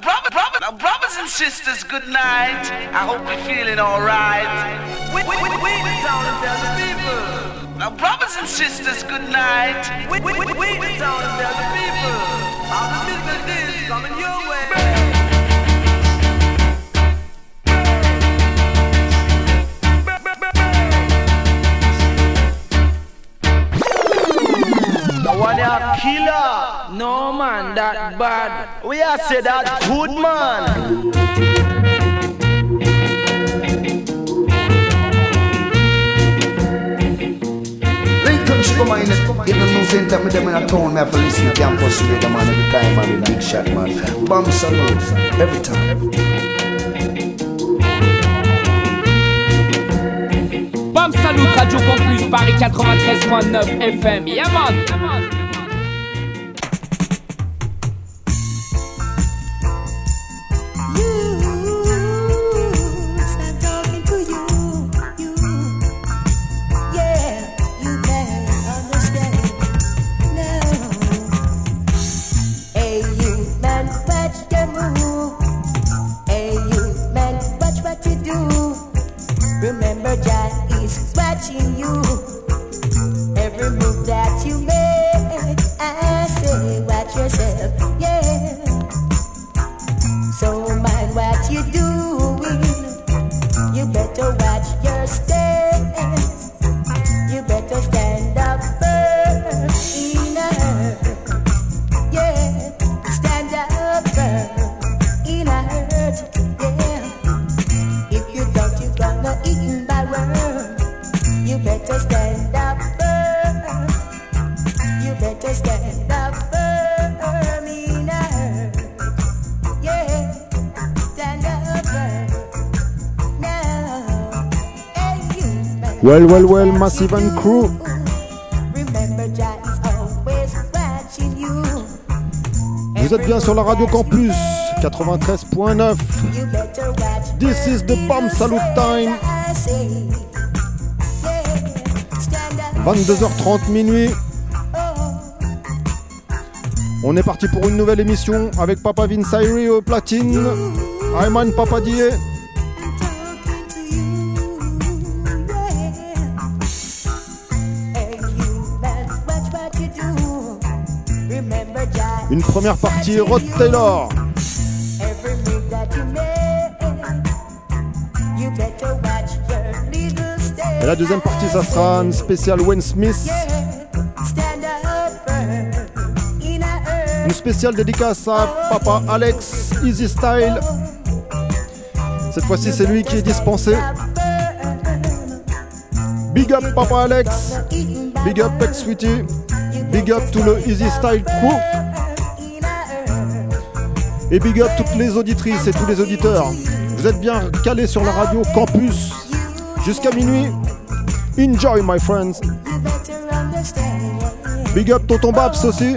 Brother, brother, now, brothers and sisters, good night. I hope you're feeling alright. We, we, we, we the town of the people. Now, brothers and sisters, good night. We, we, we, we the town of the people. All the business is coming your way. killer. No man, that bad. We are say that good man. Come on, in the news center, me them in a town, me have to listen to campus radio, man, every time, man, big shot, man. Bam salute, every time. Every time. Bam Salut, Radio Campus, Paris 93.9 FM. Yeah, man. Yeah, man. Well, well, well, Massive and Crew. Vous êtes bien sur la radio Campus 93.9. This is the Bomb Salute Time. 22h30 minuit. On est parti pour une nouvelle émission avec Papa Vince au platine. Ayman Papa partie Rod Taylor. Et la deuxième partie, ça sera une spéciale Wayne Smith. Une spéciale dédicace à papa Alex Easy Style. Cette fois-ci, c'est lui qui est dispensé. Big up papa Alex. Big up Peck Sweetie. Big up to le Easy Style crew. Et big up toutes les auditrices et tous les auditeurs. Vous êtes bien calés sur la radio Campus jusqu'à minuit. Enjoy my friends. Big up Tonton Babs aussi.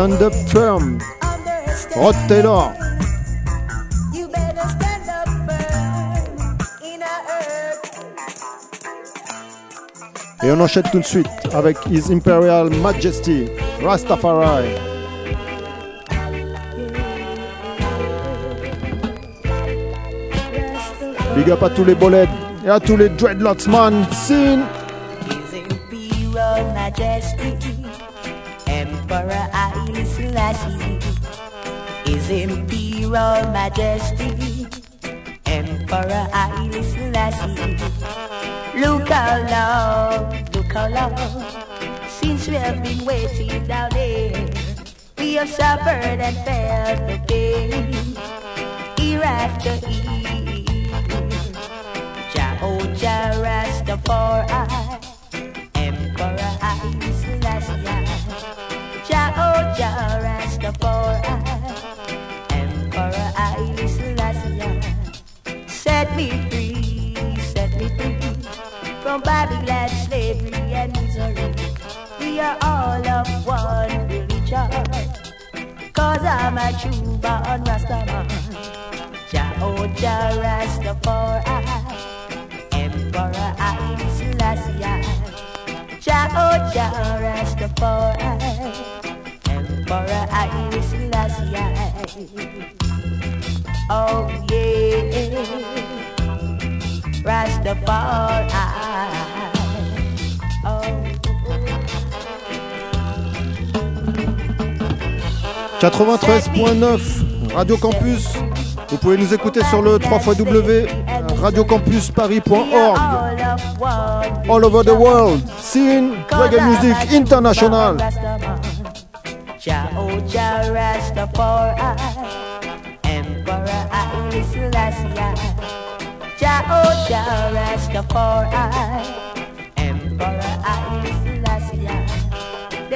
Stand Up Firm, Rod Taylor. Et on enchaîne tout de suite avec His Imperial Majesty, Rastafari. Big up à tous les bolets et à tous les dreadlocks man. Scene. Haile Selassie. His Imperial Majesty, Emperor Haile Selassie. Look how long, look how long, since we have been waiting down there. We have suffered and felt the pain, year after year. Jehovah oh Rastafari, Emperor Haile of one religion. Cause I'm a true born Rastaman. Jah Oja Rastafari. Emperor I'm Selassie. Jah Oja Rastafari. Emperor I'm Selassie. Oh yeah. Rastafari. 93.9 Radio Campus. Vous pouvez nous écouter sur le 3 radiocampusparis.org. All over the world, scene reggae music international.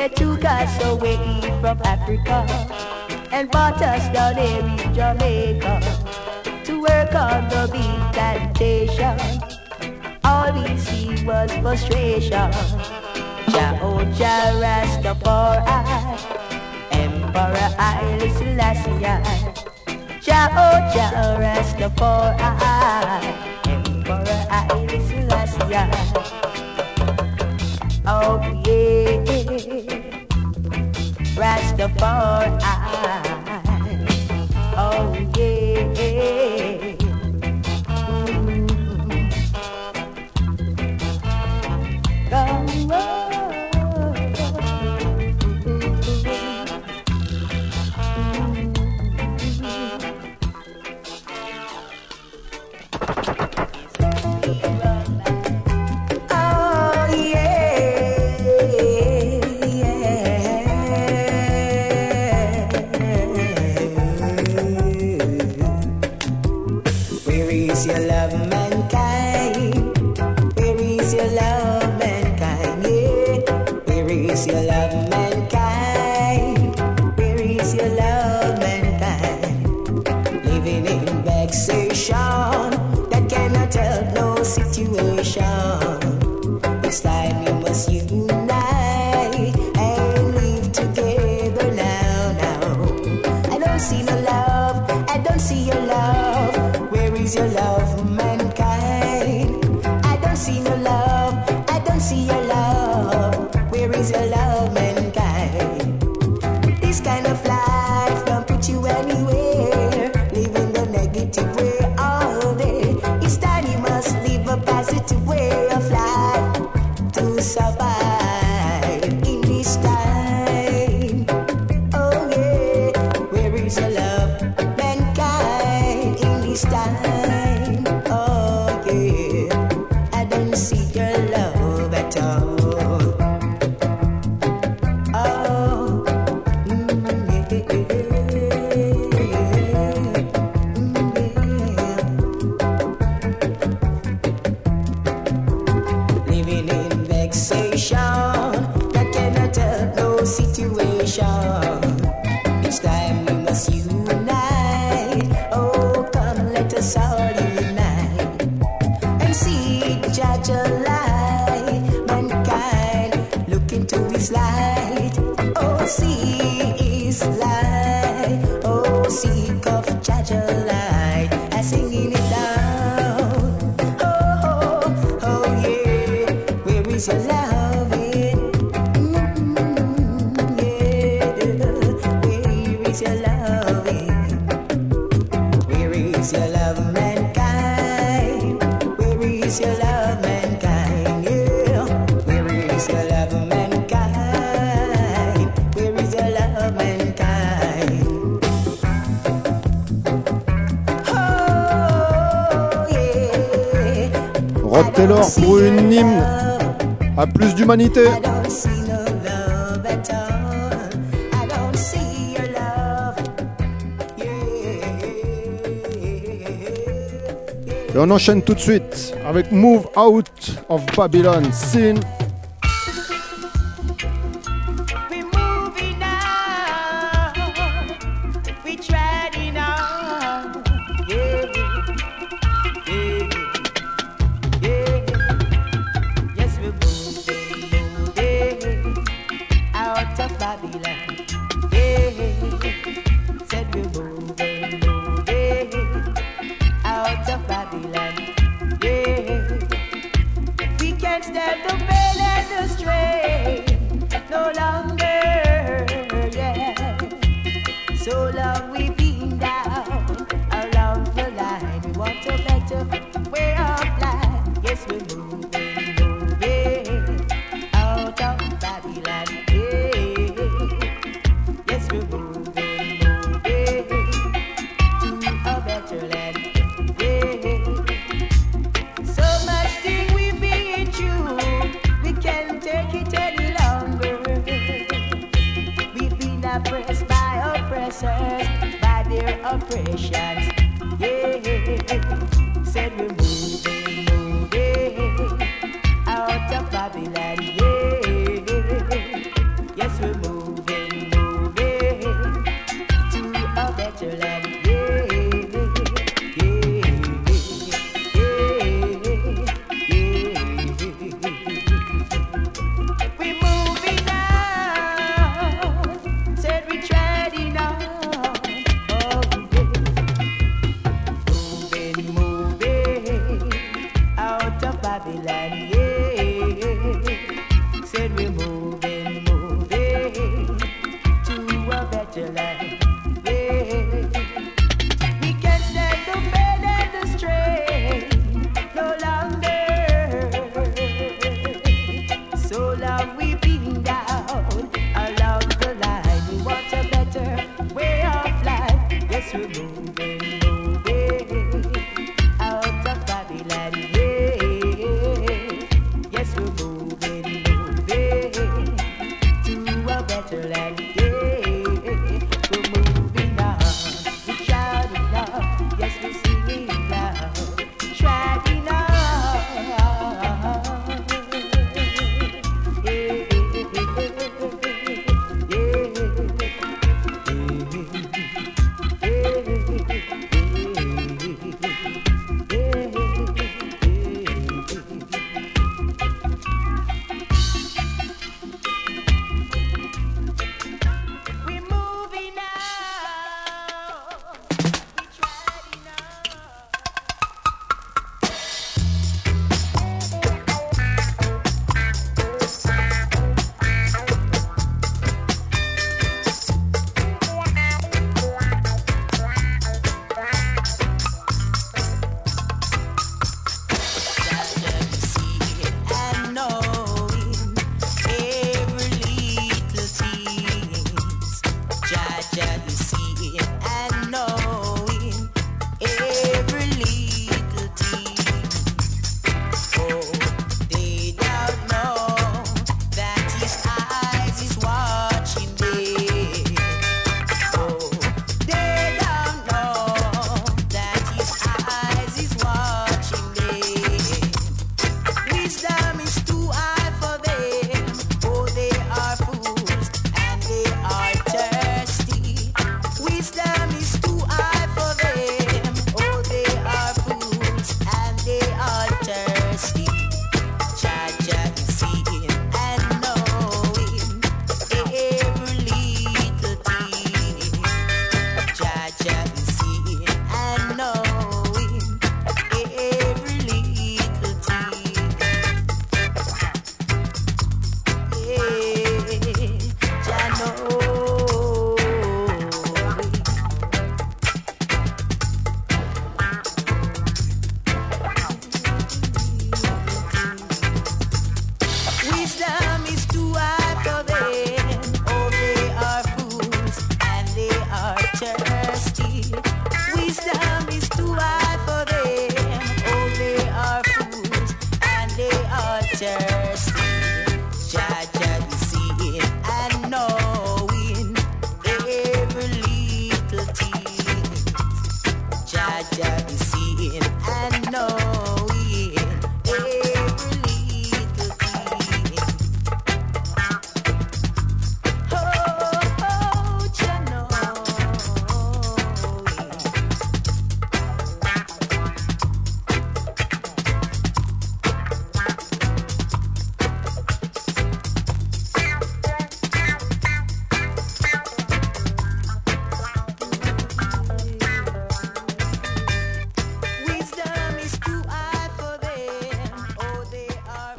they took us away from Africa and brought us down here in Jamaica to work on the big plantation. All we see was frustration. Jah oh Jah Rastafari, Emperor Haile Selassie. Jah oh Jah Rastafari, Emperor Haile Selassie. Oh yeah. Rastafari. Oh yeah. à plus d'humanité. Et on enchaîne tout de suite avec Move Out of Babylon, Sin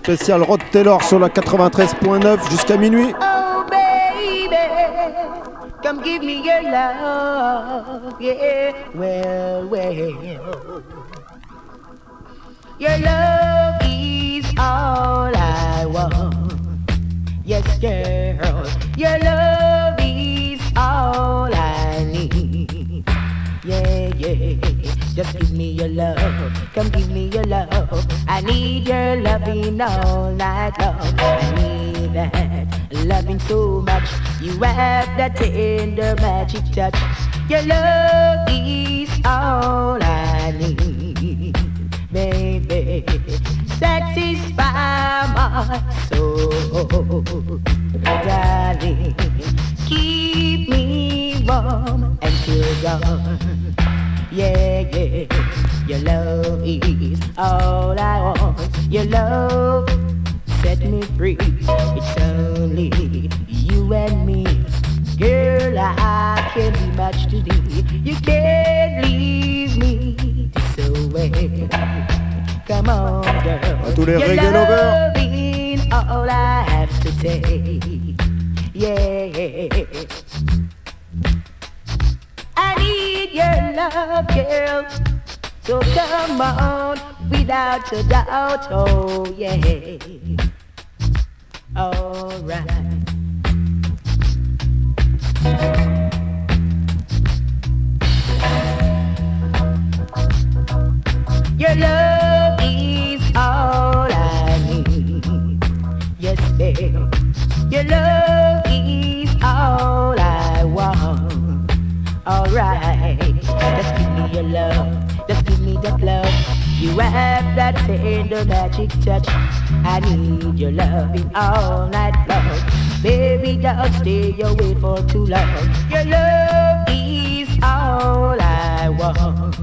Spécial Rod Taylor sur la 93.9 jusqu'à minuit. Oh, baby, come give me your love. Yeah, well, well. Your love is all I want. Yes, girl, your love is all I need. Yeah, yeah. Just give me your love. Come give me your love. I need your loving all night long. I need that loving so much. You have that tender magic touch. Your love is all I need, baby. Satisfy my soul, darling. Keep me warm until dawn. Yeah, yeah. Your love is all I want. Your love set me free. It's only you and me. Girl, I can't be much to thee. You can't leave me this way. Come on, girl. À tous les Your reggae lovers. all I have to say. Yeah. I need your love, girl. So come on, without a doubt, oh yeah. Alright. Your love is all I need. Yes, babe. Your love is all I want. Alright. Just give me your love. Just give me that love. You have that tender magic touch. I need your loving all night long. Baby, don't stay away for too long. Your love is all I want.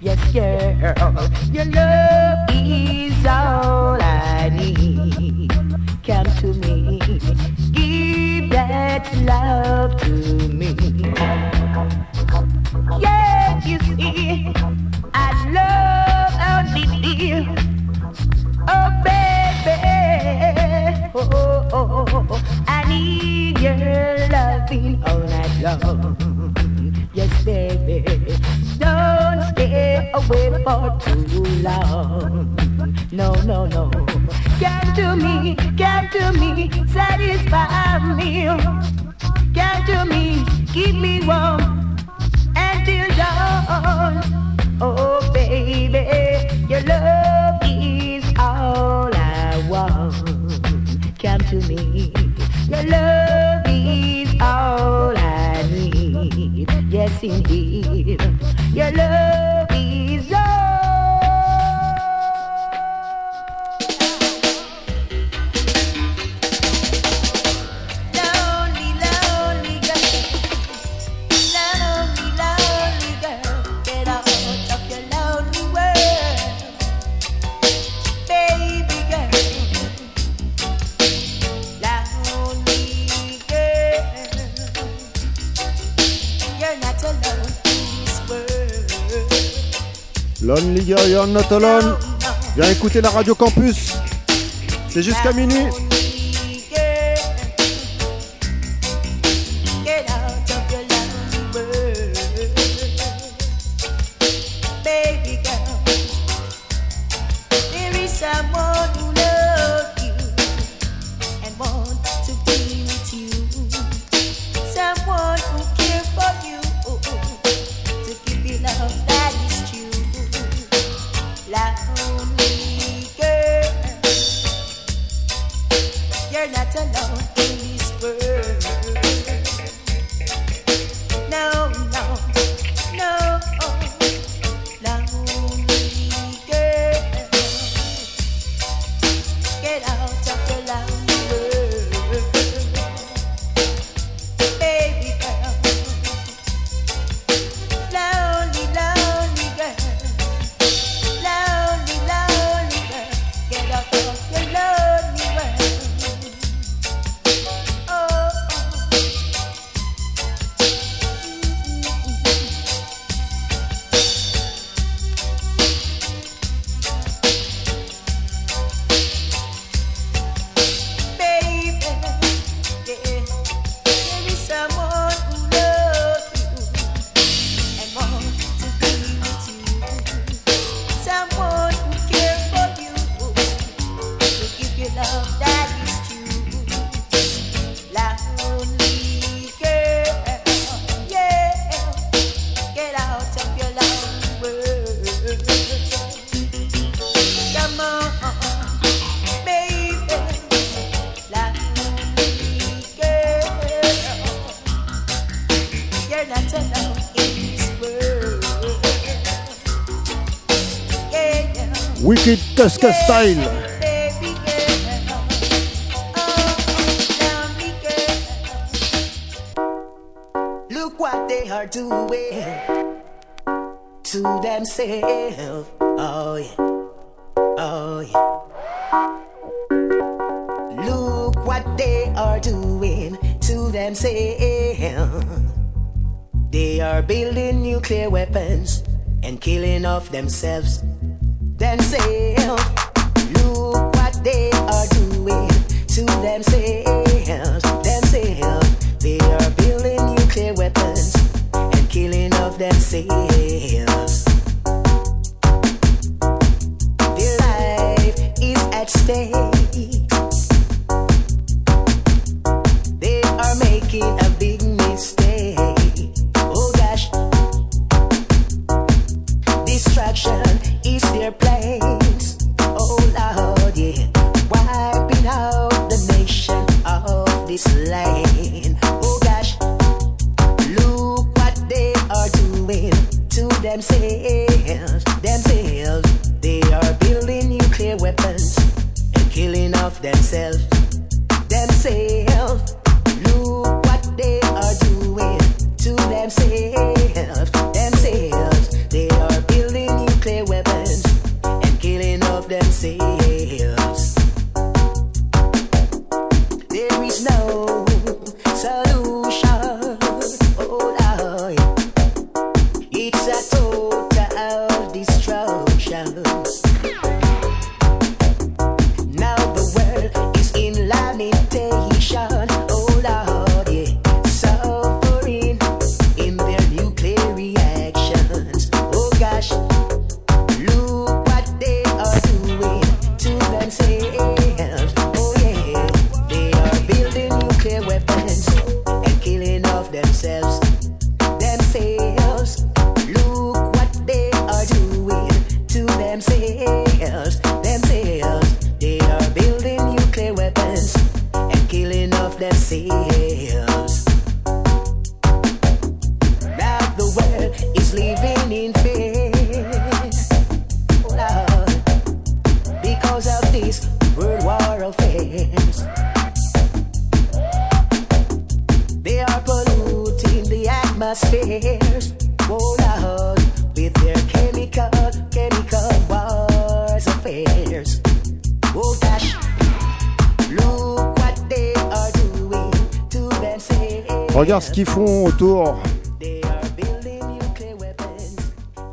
Yes, girl, your love is all I need. Come to me, give that love to me. Yeah, you see, I love only you. Oh, baby, oh, oh, oh. I need your loving all night long. Yes, baby, don't stay away for too long. No, no, no. Come to me, come to me, satisfy me. Come to me, keep me warm until dawn. Oh, baby, your love is all I want. Come to me, your love is all I need. Yes, indeed, your love is all. Lonely Girl, You're. Viens écouter la radio campus. C'est jusqu'à minuit. Style. to themselves. Oh yeah, oh yeah. Look what they are doing to themselves. They are building nuclear weapons and killing off themselves.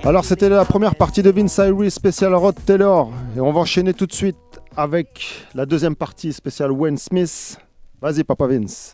Alors c'était la première partie de Vince Irie spécial Rod Taylor et on va enchaîner tout de suite avec la deuxième partie spéciale Wayne Smith. Vas-y papa Vince.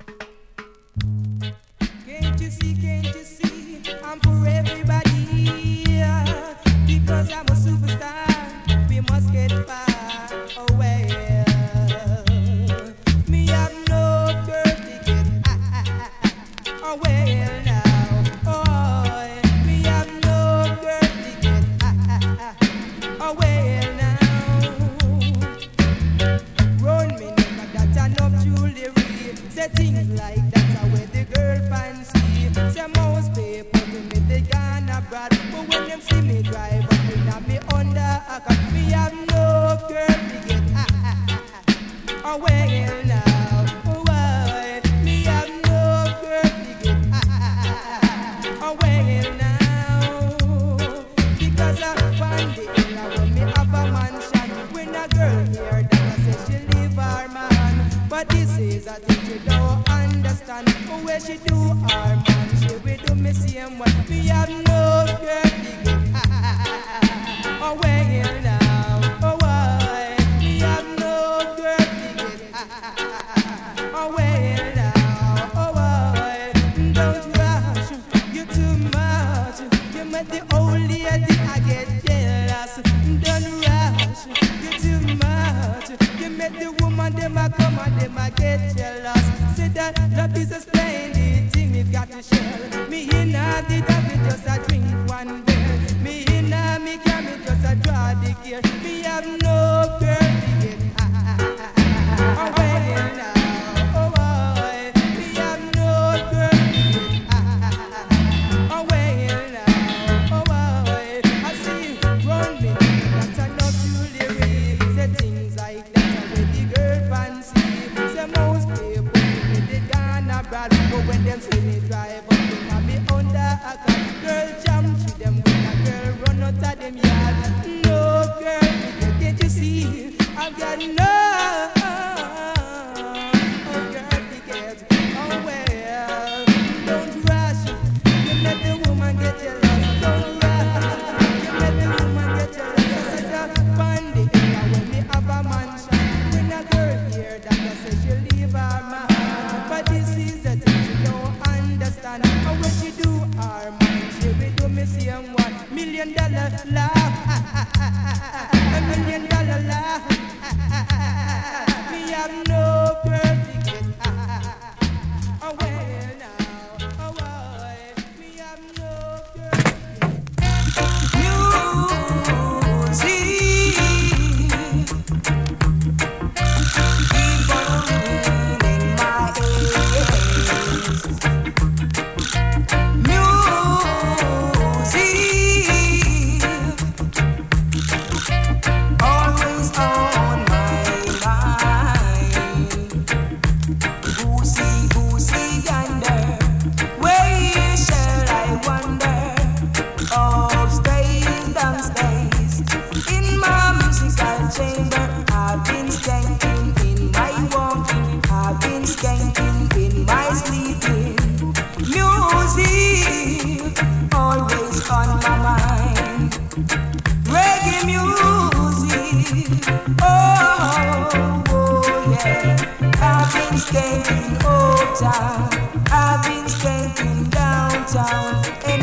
standing uptown, I've been standing downtown.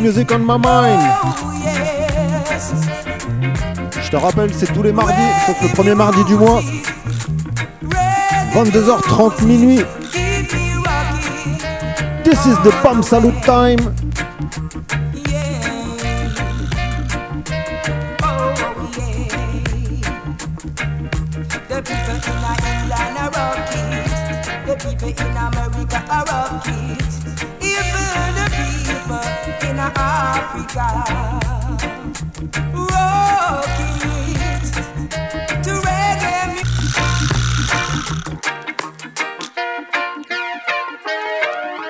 Music on my mind. Je te rappelle, c'est tous les mardis, sauf le premier mardi du mois. 22h30 minuit. This is the bomb salute time.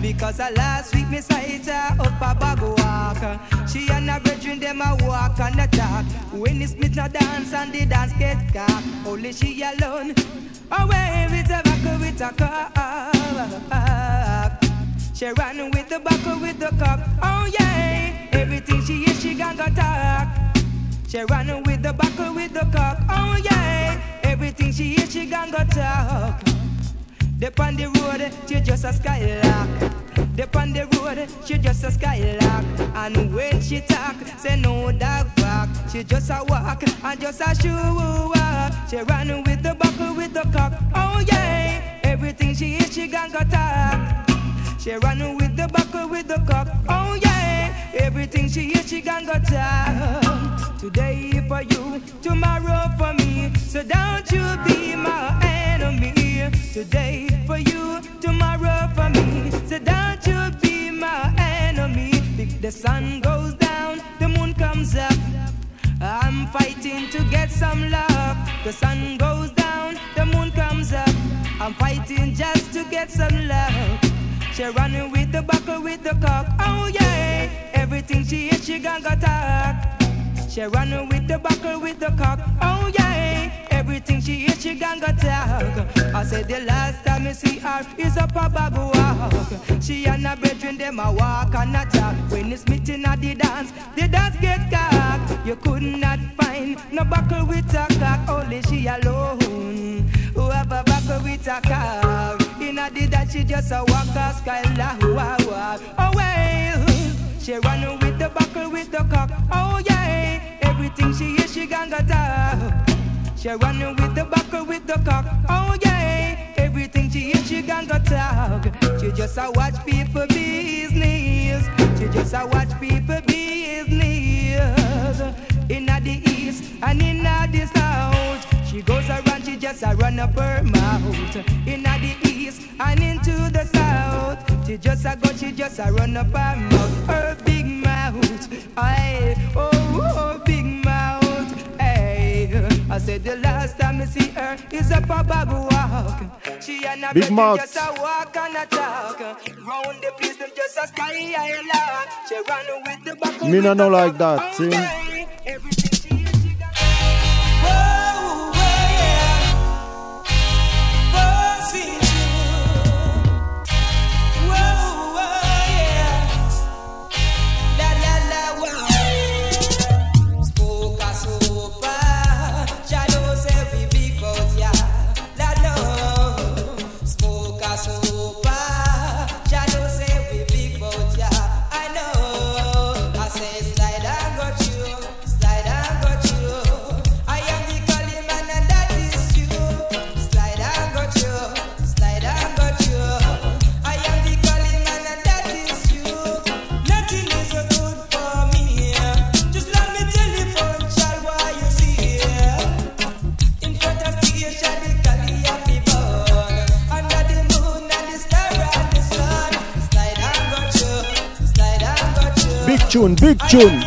Because I last week me saw it up a bag walk. She and her brethren them a walk and a talk. When it's Smith no dance and the dance get cock. Only she alone. Oh, with the a with a cup. She run with the buckle with the cup. Oh yeah, everything she is she gonna talk. She run with the buckle with the cup. Oh yeah, everything she is she gonna talk. Dip on the road, she just a skylark. Dip on the road, she just a skylark. And when she talk, say no dog bark. She just a walk and just a shoe walk. She run with the buckle with the cock. Oh yeah, everything she is, she gonna talk. She run with the buckle with the cock. Oh yeah, everything she is, she gonna talk. Today for you, tomorrow for me. So don't you be my enemy. Today for you, tomorrow for me. So don't you be my enemy. If the sun goes down, the moon comes up. I'm fighting to get some love. The sun goes down, the moon comes up. I'm fighting just to get some love. She running with the buckle with the cock. Oh yeah, everything she is, she gonna talk. She running with the buckle with the cock. Oh yeah, everything she is, she gonna talk. I said the last time I see her is up a babu walk. She and her brethren them a walk and a talk. When it's meeting at the dance, the dance get cock. You could not find no buckle with a cock. Only she alone who have a buckle with a cock. In a did that she just a walk a skylar. Oh well. She run with the buckle with the cock. Oh yeah, everything she is, she gonna. She run with the buckle with the cock. Oh yeah, everything she is, she gonna talk. She just a watch people business. She just a watch people business. In the east and in the south. She goes around, she just a run up her mouth. In the east and into the south. She just a go, she just a run up her mouth. Her big mouth, aye, oh, oh big mouth, hey. I said the last time I see her is up a bag walk. She and a Big mouth. just a walk and a talk. Round the place, them just a sky high lark. She run with the back. Me no know like that, see? Tune, big tune.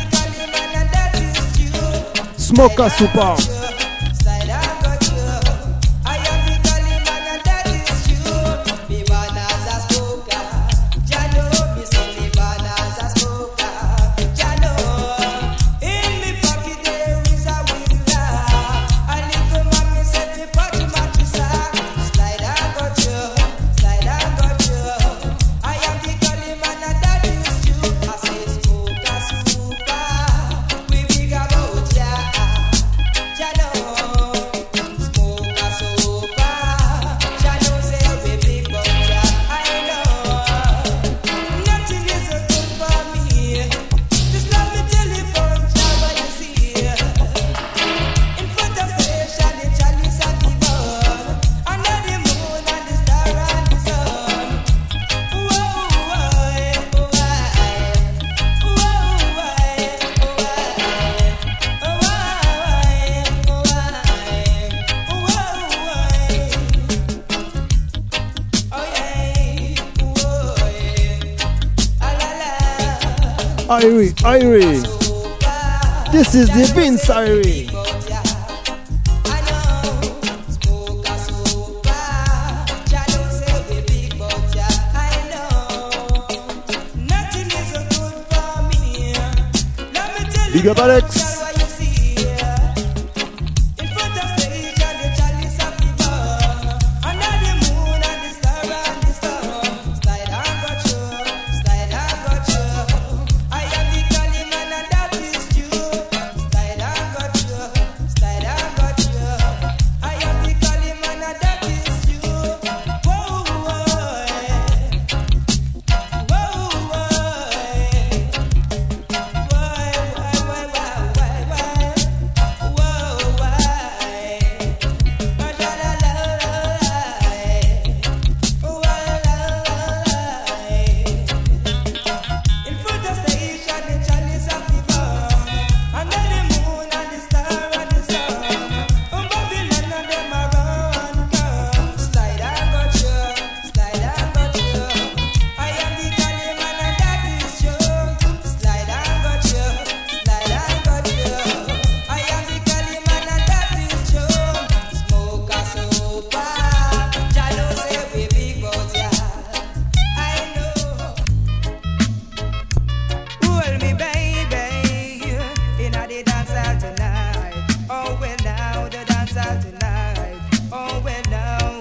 Smoker super. Irie. This is the Vince Irie. Big up Alex.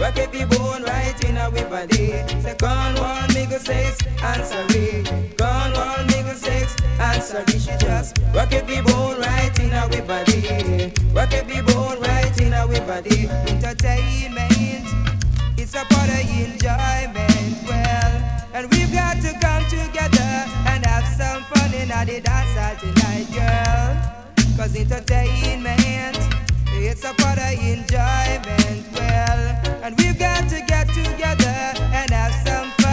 Rock every bone right in her body. Say one nigga sex answer it. Gone one nigga sex answer it. She just rock every bone right in her body. Rock every bone right in her body. Entertainment. It's a part of enjoyment, well, and we've got to come together and have some fun in the dance hall tonight, girl. Cause entertainment, it's a part of enjoyment, well, we've got to get together and have some fun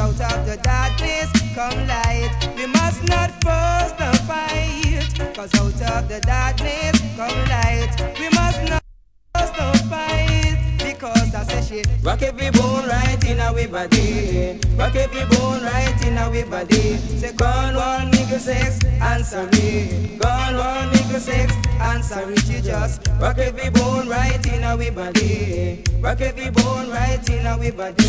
out of the darkness come light, we must not force the fight. Cause out of the darkness come light, we must not say rock every bone right in our body. Rock every bone right in our body. Say one nigga sex, answer me. One nigga sex, answer me. She just rock every bone right in our body. Rock every bone right in our body.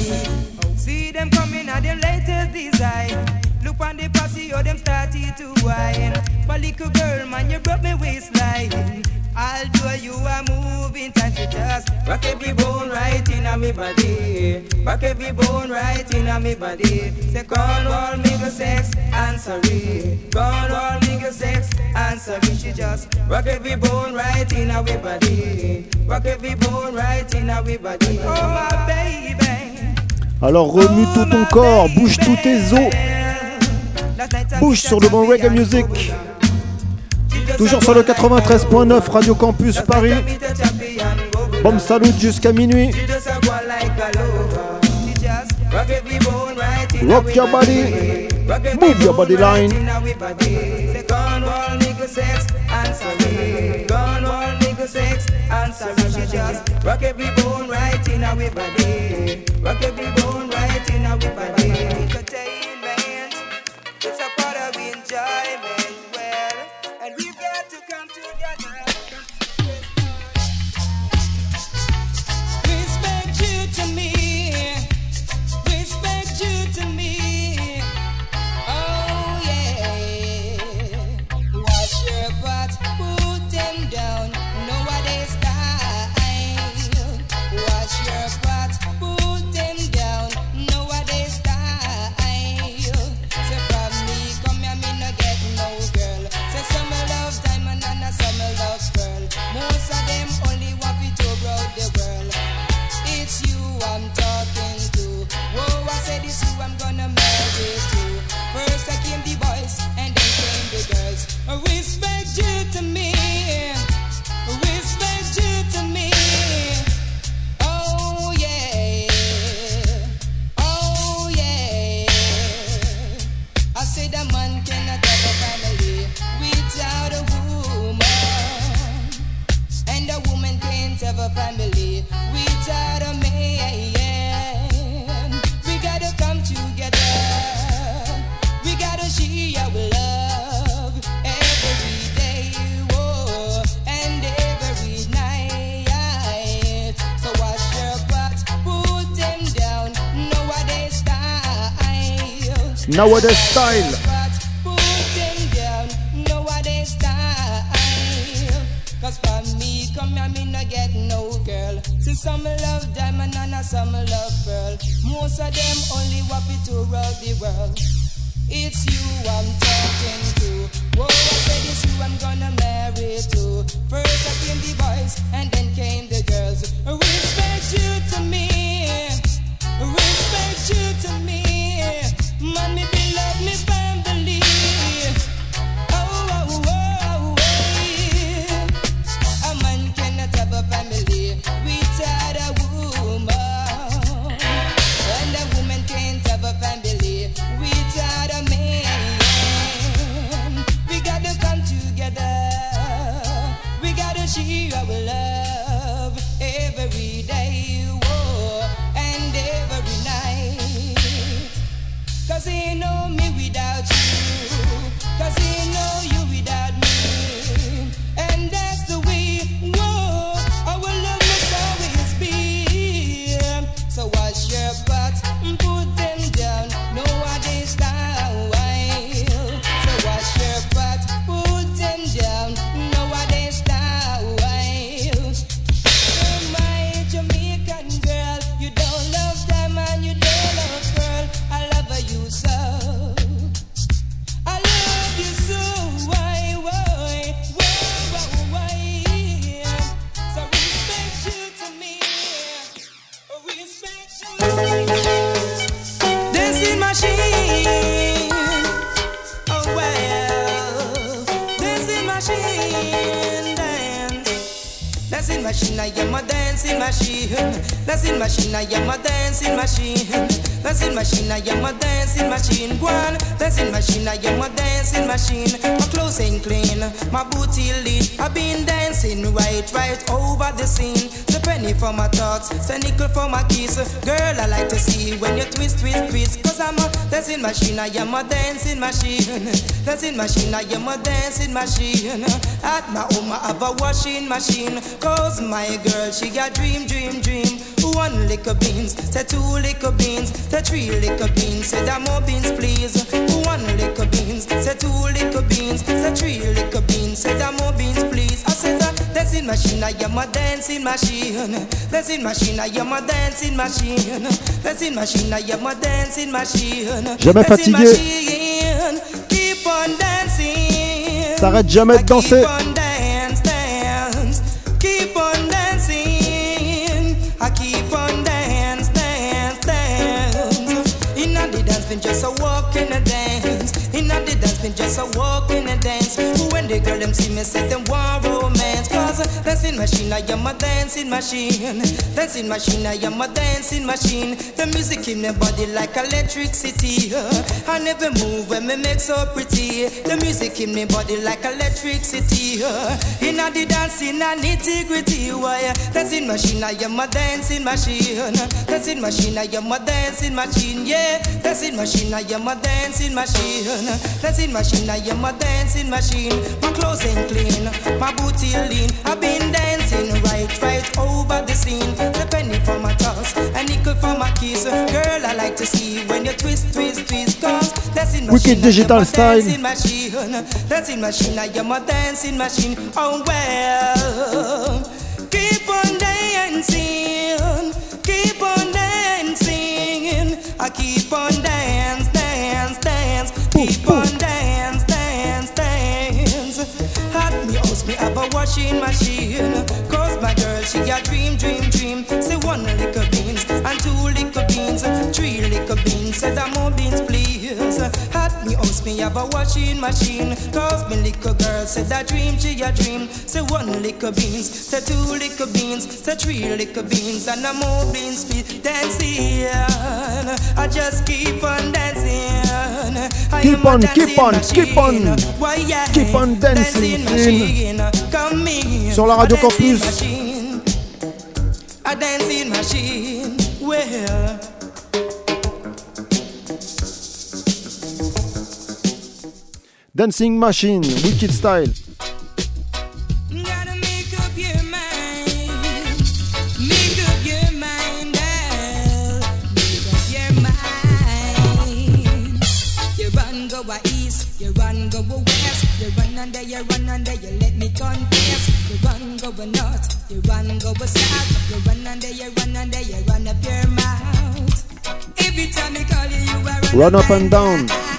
See them coming at them latest design. Look on the posse, oh them started to whine. But little girl, man, you broke me waistline. Although you are moving time to just rock every bone right in a me body. Rock every bone right in a me body. Say call all nigga sex, answer it. Call all nigga sex, answer it. She just rock every bone right in a we body. Rock every bone right in a we body. Oh my baby. Alors remue tout ton corps, bouge tous tes os. Bouge sur le bon reggae music. Toujours sur le 93.9 Radio Campus Paris. Bombe salut jusqu'à minuit. Rock your body. Move your body line. Rock every Style. Put nowadays style. Cause for me, come here, me no get no girl. See some love diamond and some love pearl. Most of them only want it to roll the world. It's you I'm talking to. Whoa, I said it's you I'm gonna marry to. First I came the boys and then came the girls. Respect you to me. Respect you to me. Machine, I am a dancing machine. Dancing machine, I am a dancing machine. One dancing machine, I am a dancing machine. My clothes ain't clean, my booty lean. I've been dancing right, right over the scene. Penny for my thoughts, the nickel for my keys. Girl, I like to see when you twist, twist, twist. Cause I'm a dancing machine, I am a dancing machine. Dancing machine, I am a dancing machine. At my home, I have a washing machine. Cause my girl, she got dream, dream, dream. One of beans, say two of beans, say three of beans, say that more beans, please. One of beans, say two of beans, say three of beans, say that more beans, please. Dancing machine, I am a dancing machine. Dancing machine, I am a dancing machine. Dancing machine, I am a dancing machine. Jamais fatigué. Keep on dancing. S'arrête jamais de danser. Been just a walk in a dance. Inna the dance, been just a walk in a dance. When the girl them see me, say them want romance. Cause dancing machine, I am a dancing machine. Dancing machine, I am a dancing machine. The music in my body like electricity. I never move when me make so pretty. The music in my body like electricity. Inna the dancing and nitty gritty. Why? Dancing machine, I am a dancing machine. Dancing machine, I am a dancing machine. Yeah, dancing machine, I am a dancing machine. Dancing machine, I am a dancing machine. My clothes ain't clean, my booty lean. I've been dancing right, right over the scene. The penny for my toss, a nickel for my keys. Girl, I like to see when you twist, twist, twist. Cause dancing Wicked digital I am a style. Dancing machine, dancing machine, I am a dancing machine. Oh well, keep on dancing, keep on dancing. I keep on keep on dance, dance, dance. At me house, me have a washing machine. Cause my girl, she a dream, dream, dream. Say one of beans and two of beans, three of beans. Say that more beans, please. At me house, me have a washing machine. Cause me little girl said that dream, she a dream. Say one of beans, say two of beans, say three of beans, and a more beans, please. Dancing, I just keep on dancing. I Keep on, dancing keep on, keep on. machine. Why, yeah. Keep on dancing, machine. Come in. Sur la Radio dancing Campus. machine. A dancing machine. Well. A Machine, Wicked Style. under, you run under, you let me confess. You run go north, you run go south. You run under, you run under, you run up your mouth. Every time I call you, you are Run up and down.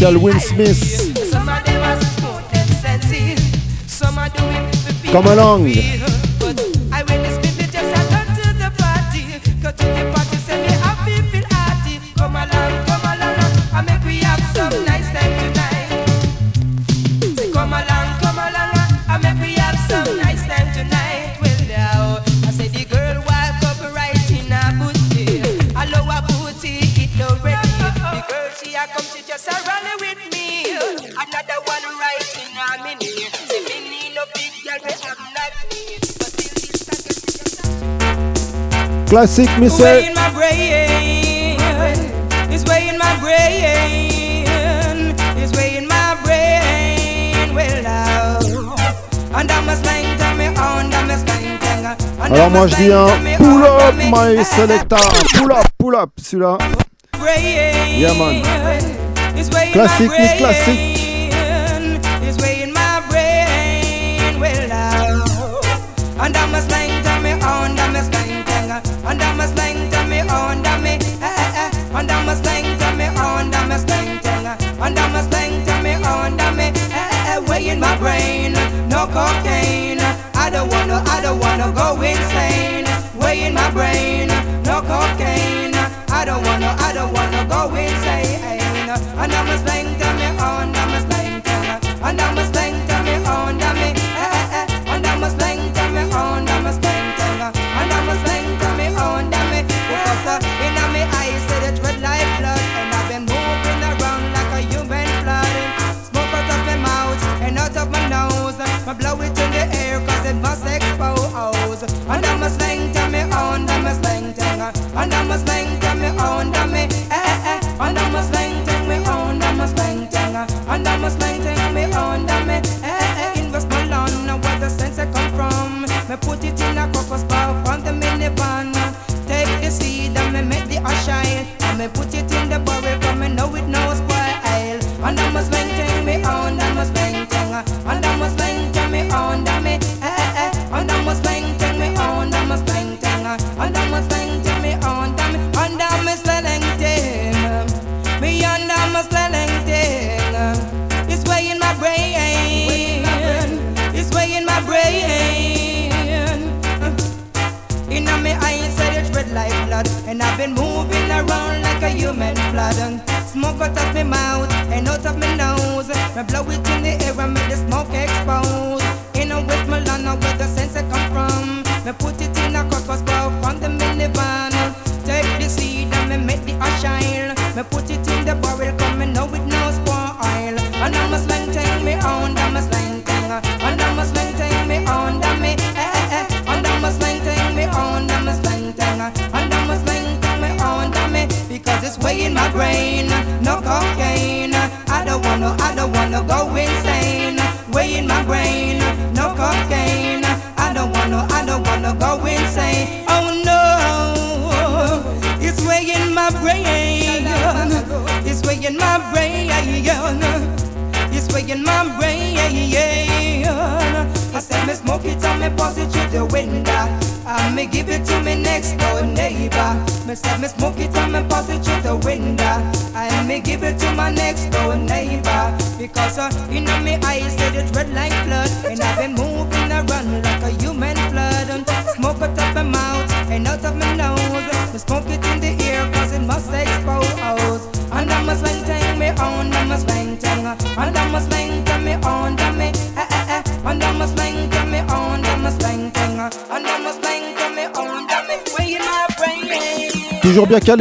Martial Wayne Smith. Come along. Classique, mais. Alors moi je dis un pull up my selector, pull up, pull up celui-là. Yeah man. Classique, classique. in my brain, no cocaine. I don't wanna, I don't wanna go insane. Way in my brain, no cocaine. I don't wanna, I don't wanna go insane.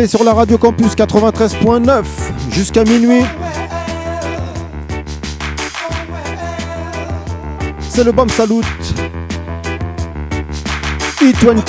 sur la radio campus 93.9 jusqu'à minuit. C'est le bomb salut. E20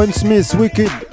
Wayne Smith, Wicked.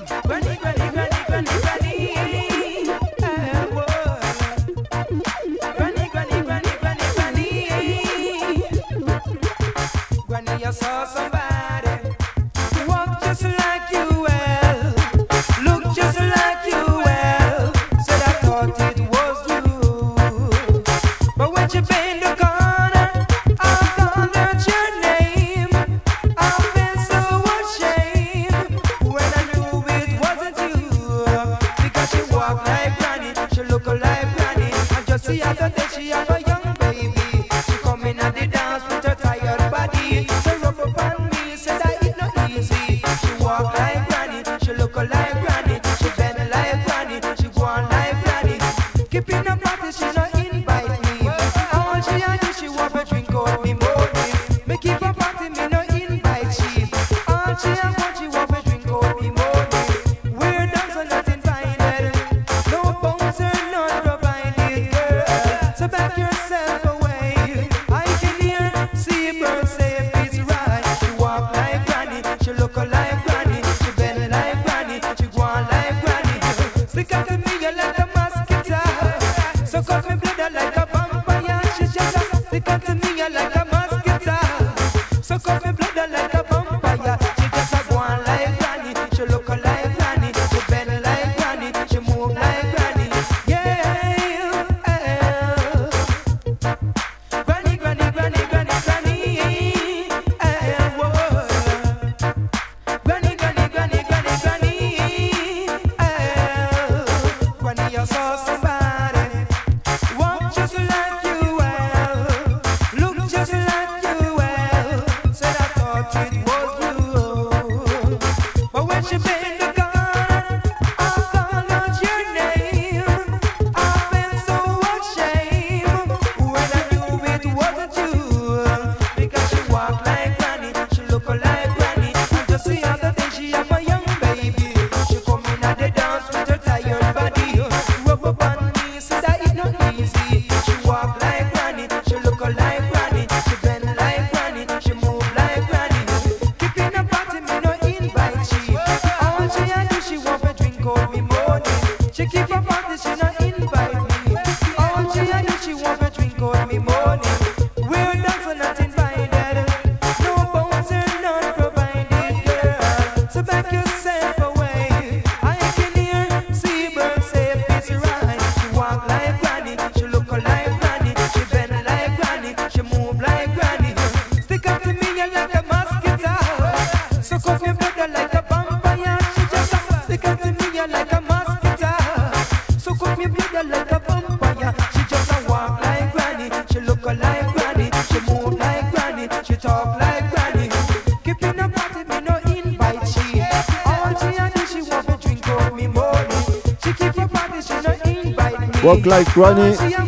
like running.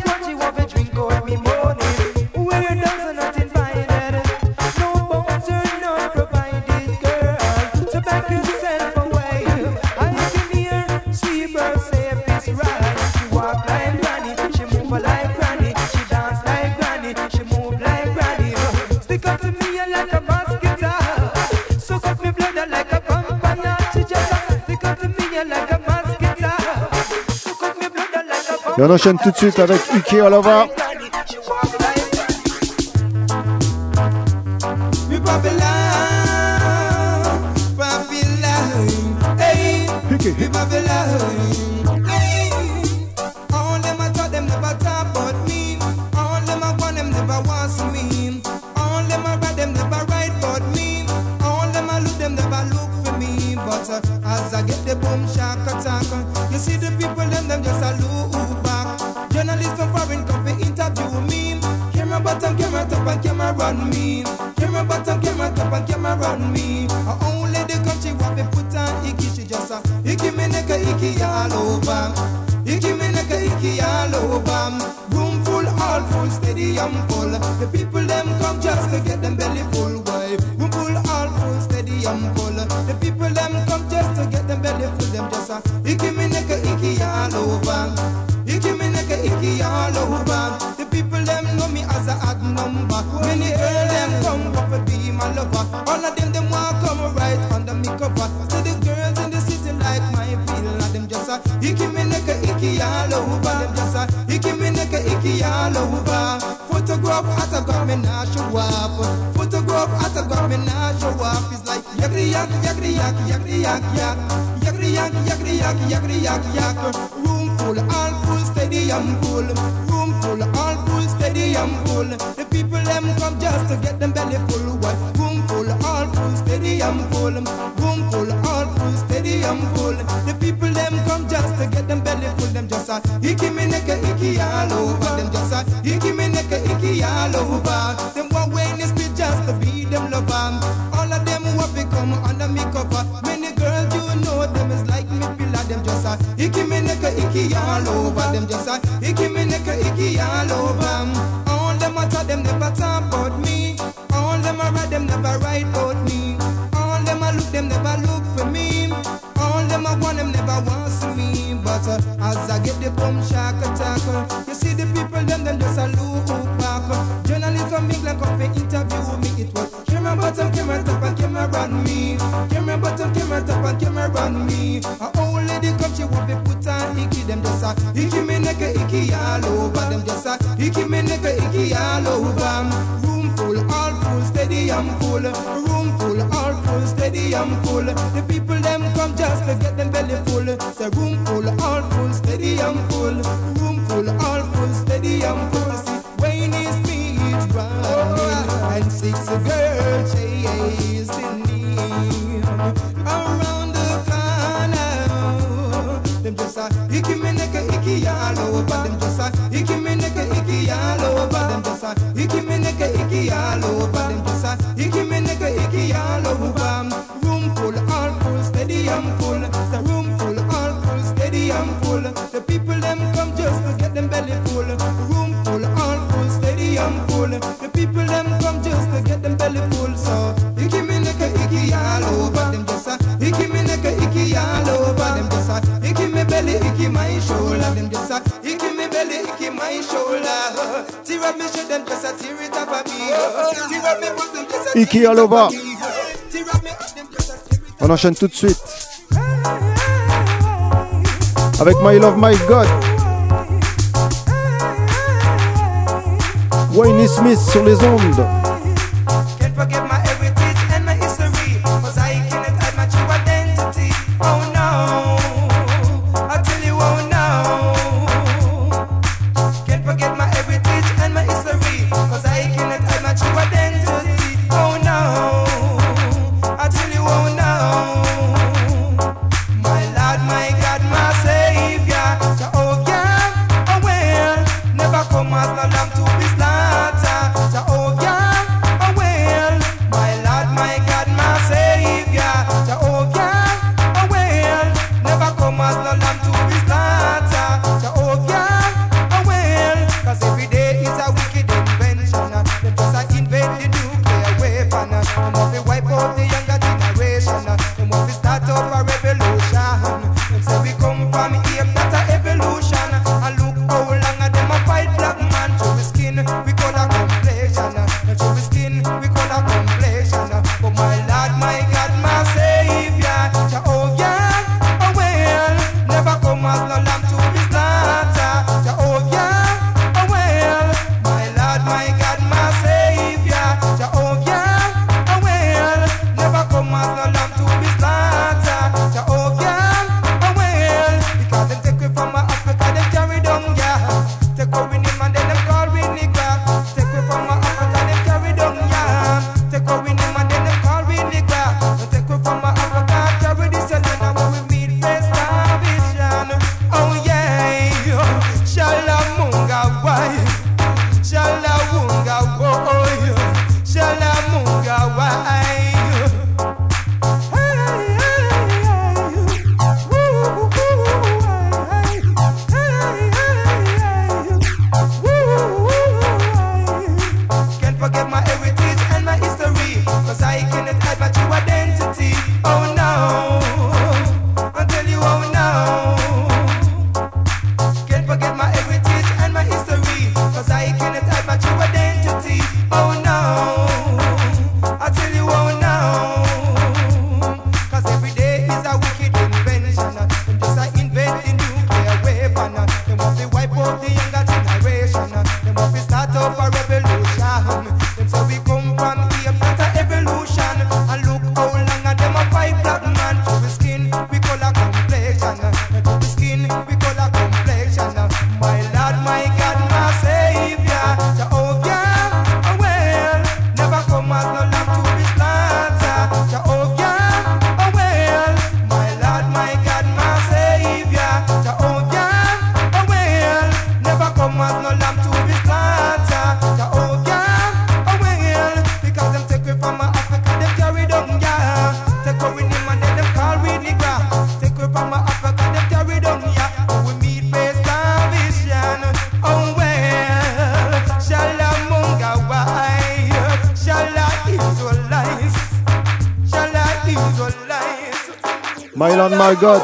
Et on enchaîne tout de suite avec Ike Olova. them come up and be my lover. All of them, them want come right under me cover. So the girls in the city like my feel, and them just a icky me nigga, icky all over. Them just a icky me nigga, icky all over. Photograph at a got me not show up. Photograph at a got me not show up. It's like yakri yak, yakri yak, yakri yak, yak. Yakri yak, yakri yak, yakri yak, yak. Room full, all full, stadium full. Room full, all full, stadium full. The them come just to get them belly full. What? Room full, all full, stadium full. Room full, all full, stadium full. The people them come just to get them belly full. Them just a icky me neck, icky all over. Them just a icky me neck, icky all over. Them one way in the just to be them lover. All of them have become under me cover. Many girls you know them is like me pillar. Them just a icky me neck, icky all over. Them just a icky me neck, icky all over. Them never talk about me. All them a write, them never write about me. All them a look, them never look for me. All them a want, them never want see me. But uh, as I get the boom shock attack, uh, you see the people, them them just a look back. Uh, journalists from England come to interview me. It was camera bottom, camera top, and camera run me. Camera bottom, camera top, and camera run me. A old full. Room full, all full, stadium full. The people them a tear it On enchaîne tout de suite. Avec My Love My God. Wayne Smith sur les ondes. My God.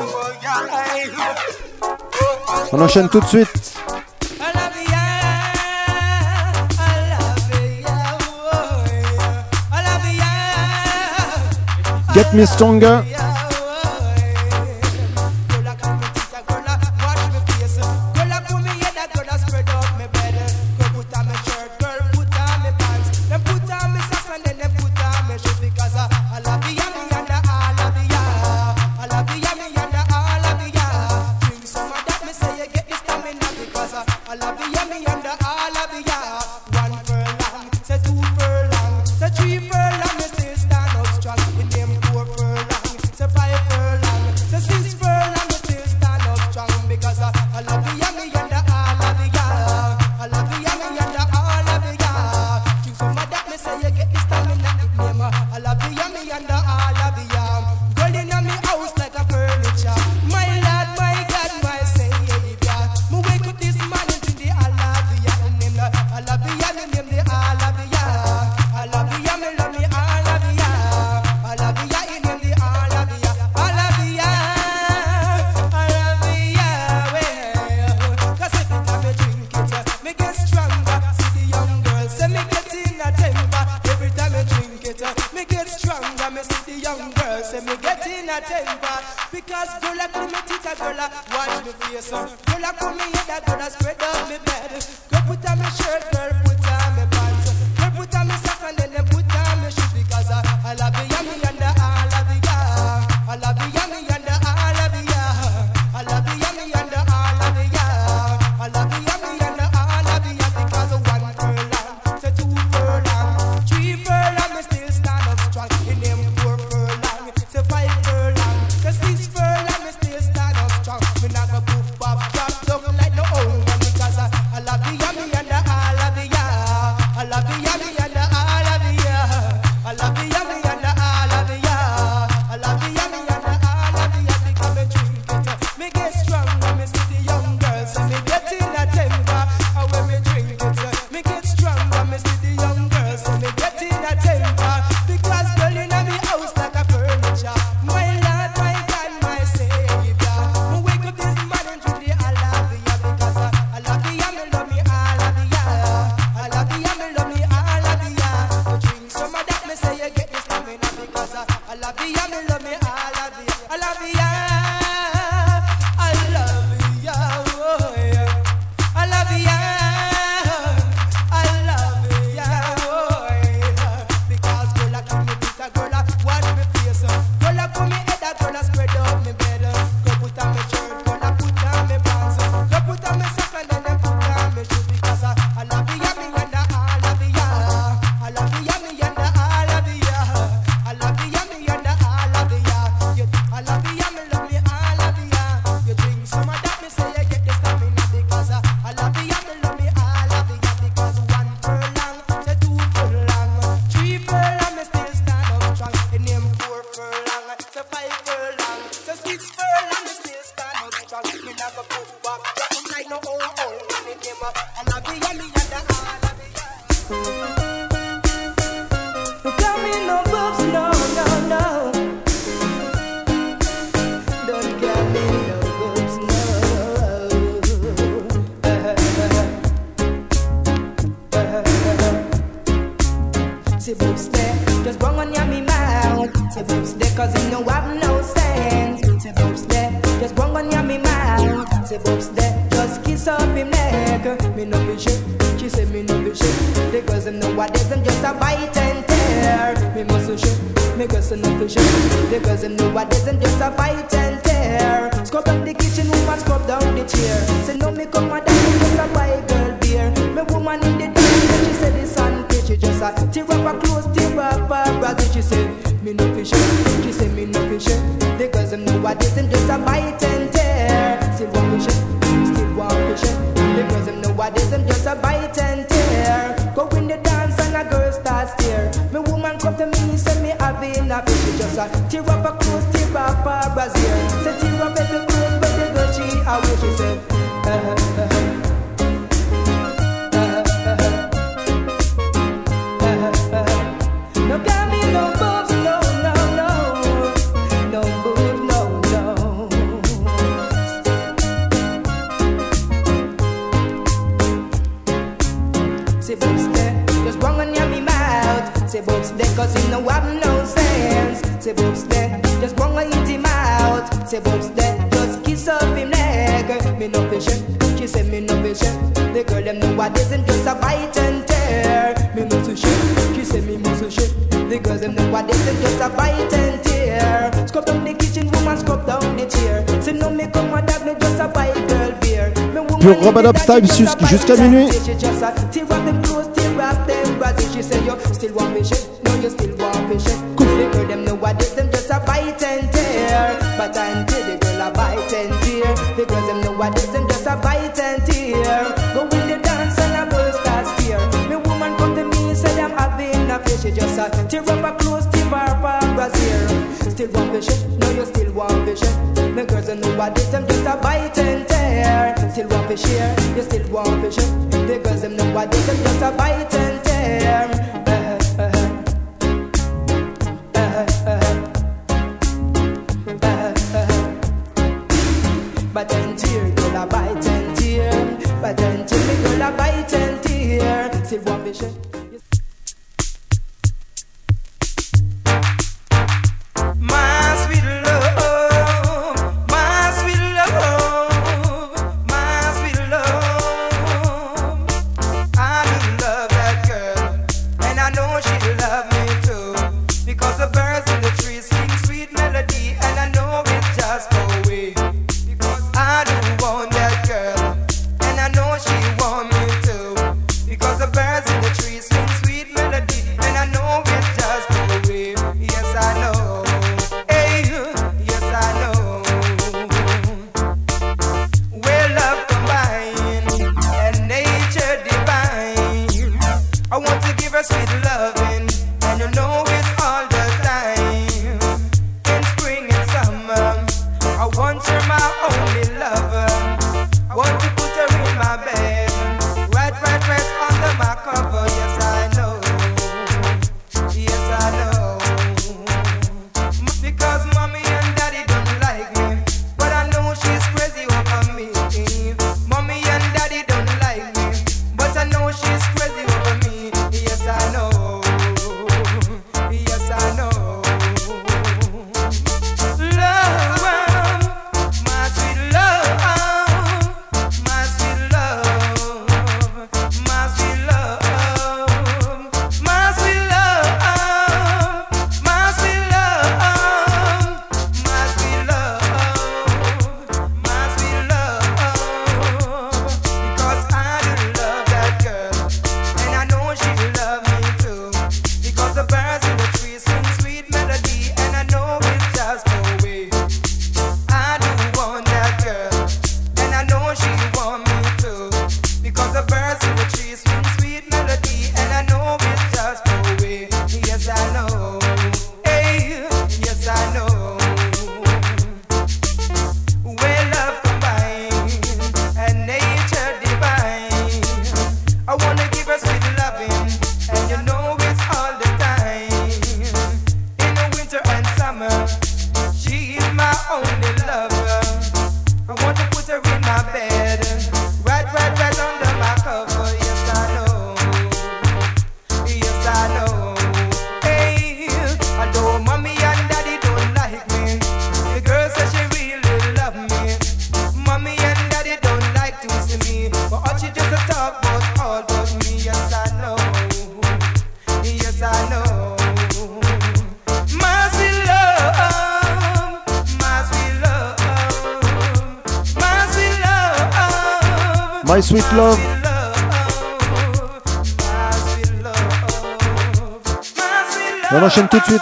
On enchaîne tout de suite. Get me stronger. The bite and tear. The girls them nowadays and just a bite and tear. Scrub down the kitchen, woman, scrub down the chair. Say no me come and have me just a bite girl beer. Pour Robin Up jusqu'à minuit. still want fish, no, you still want fish. No girls and nobody, them just a bite and tear. Still want to share? you still want fish. The girls and nobody, them just a bite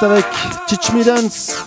avec Teach Me Dance.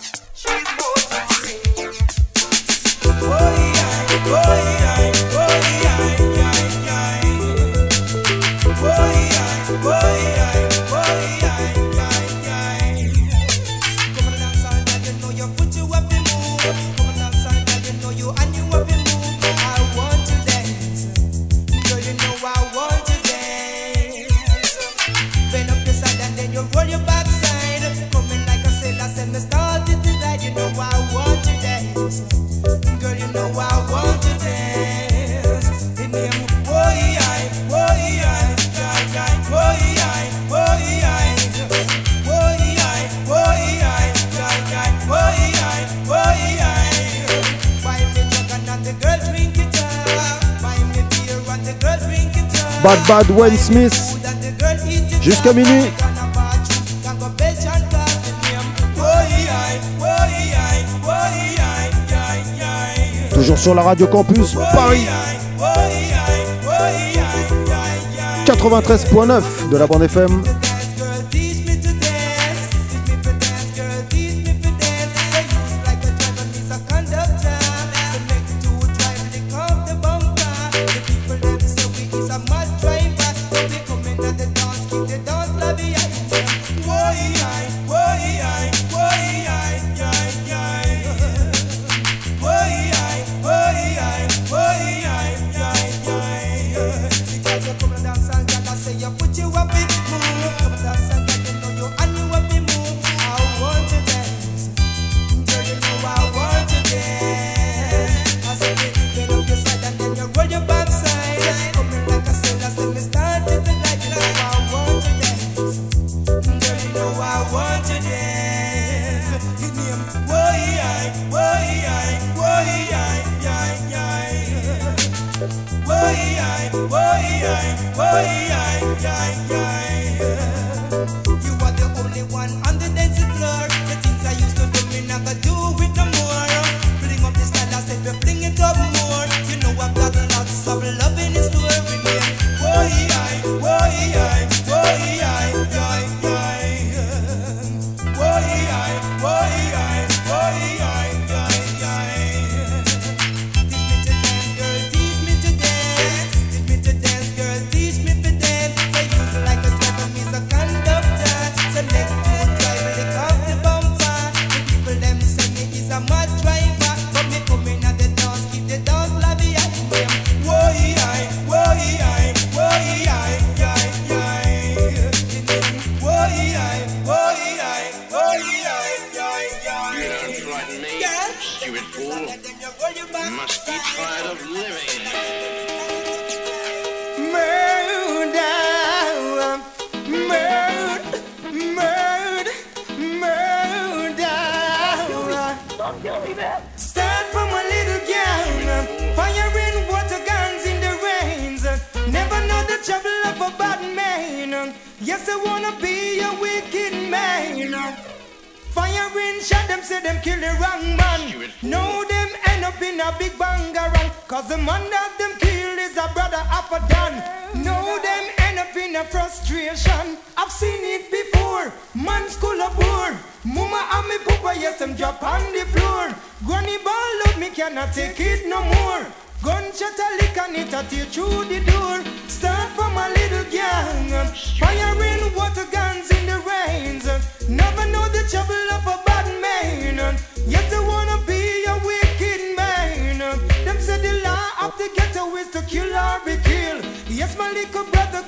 Wayne Smith. Jusqu'à minuit. Toujours sur la radio campus Paris 93.9 de la bande FM.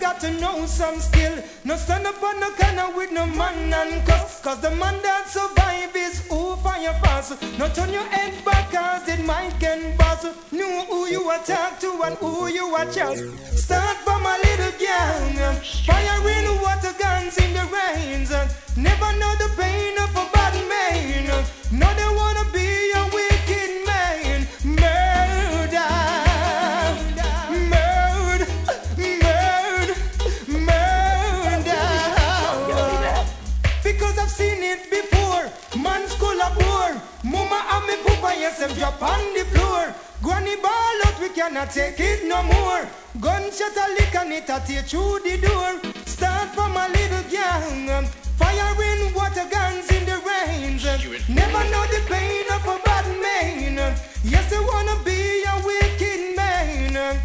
got to know some skill. No stand up on no corner with no man and cuss. Cause the man that survive is who fire fast. No turn your head back cause it might get boss. Know who you attack to and who you adjust. Start from a little gang. Firing water guns in the rains. Never know the pain of a bad man. No, they wanna be upon the floor. Granny ball out, we cannot take it no more. Gunshot a lick and it a tear through the door. Start from a little gang. Um, Firing water guns in the rain. Um. Never know the pain of a bad man. Um. Yes, they wanna be a wicked man.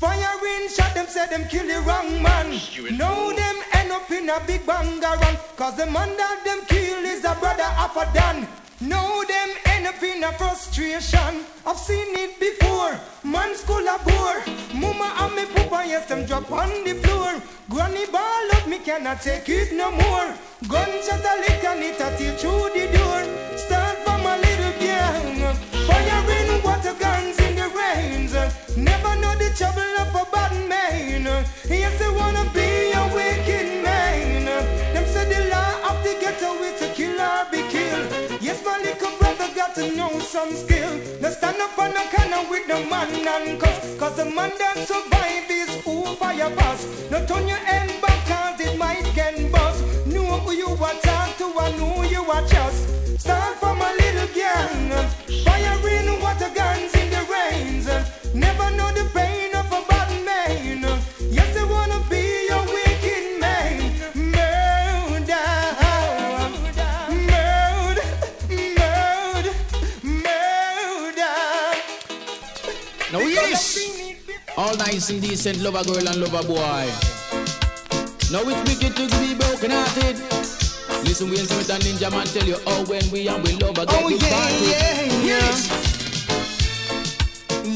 Firing shot them, said them kill the wrong man. Know them end up in a big banger run. Cause the man that them kill is a brother of a done. Now them end up in a frustration. I've seen it before. Man school a bore. Mama and me papa yes them drop on the floor. Granny ball up me cannot take it no more. Gunshot a lick and it a tear through the door. Start from a little gang. in water guns in the rains. Never know the trouble of a bad man. Yes they wanna be a wicked man. Them say the law of the ghetto is to kill. Yes, my little brother got to know some skill. Now stand up on the corner with the man and cuss. Cause the man that survive is who fire pass. Now turn your end back cause it might get bust. Know who you are talk to and who you are just. Start from a little girl. Nice and decent lover girl and lover boy. Now it's wicked to be broken hearted. Listen, Wayne Smith and Ninja Man tell you how when we and we love again Oh, we yeah, party. yeah, yeah. Yes.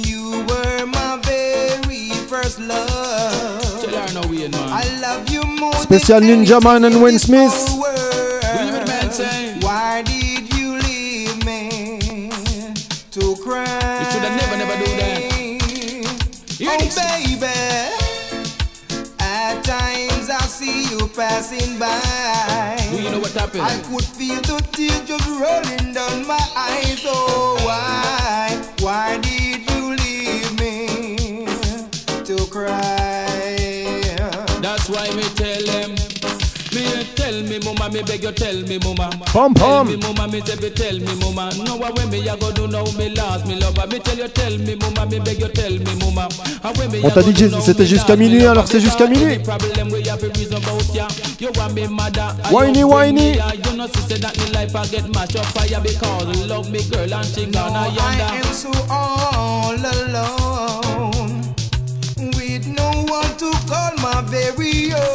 You were my very first love. Tell her now, Wayne man. I love you more Spécial than Ninja Man and Wayne Smith. By. Do you know what happened? I could feel the tears just rolling down my eyes. Oh, why? Why did mama, me beg you tell me mama. Pom, Tell pom. me mama, me say me tell me mama. No what when me a go do now me last me lover. Me tell you tell me mama, me beg you tell me mama. And when me On a t'a go dit do que now c'était me jusqu'à last me minuit, lover. alors c'est jusqu'à Because minuit. any problem we have a reason about ya. You want me mother. and Whiny, you bring me whiny. ya. You know sister that me life I get match up fire because love me girl and she gone I yonder. am so all alone with no one to call my very own.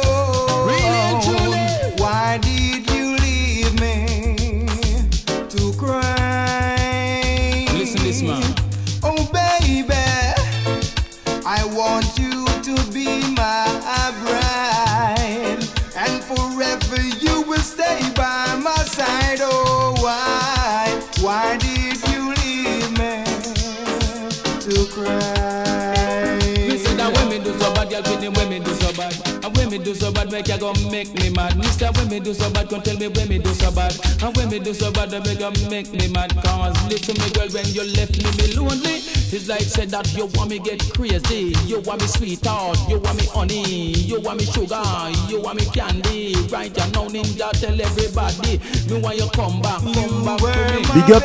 When me do so bad, make you go make me mad. Say when me do so bad, come tell me when me do so bad. And when me do so bad, they make you make me mad. Cause listen me girl, when you left me, me lonely. It's like said that you want me get crazy. You want me sweetheart, you want me honey, you want me sugar, you want me candy. Right now, ninja, tell everybody. Me want you come back, come back to me. Big up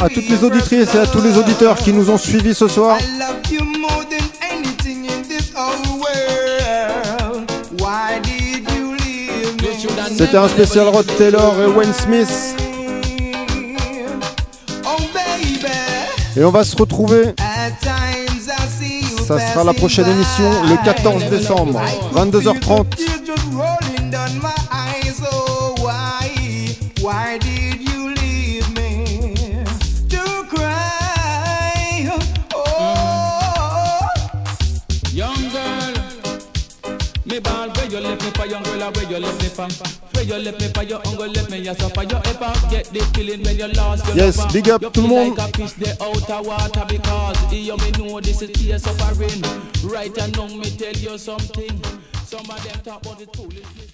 à toutes les auditrices et à tous les auditeurs qui nous ont suivis ce soir. I love you more than C'était un never, spécial never Rod leave Taylor me. et Wayne Smith. Oh baby, Et on va se retrouver. at times I see you Ça sera la passing prochaine by. émission le 14 décembre, I could 22h30. Me for young girl, or where you left me for? Where you left me for your uncle, left me yes for you ever get the feeling when you lost your Yes, lover? big up tout le monde. like a fish they out of water because you me know this is tears suffering. Right and now me tell you something. Some of them talk about foolish.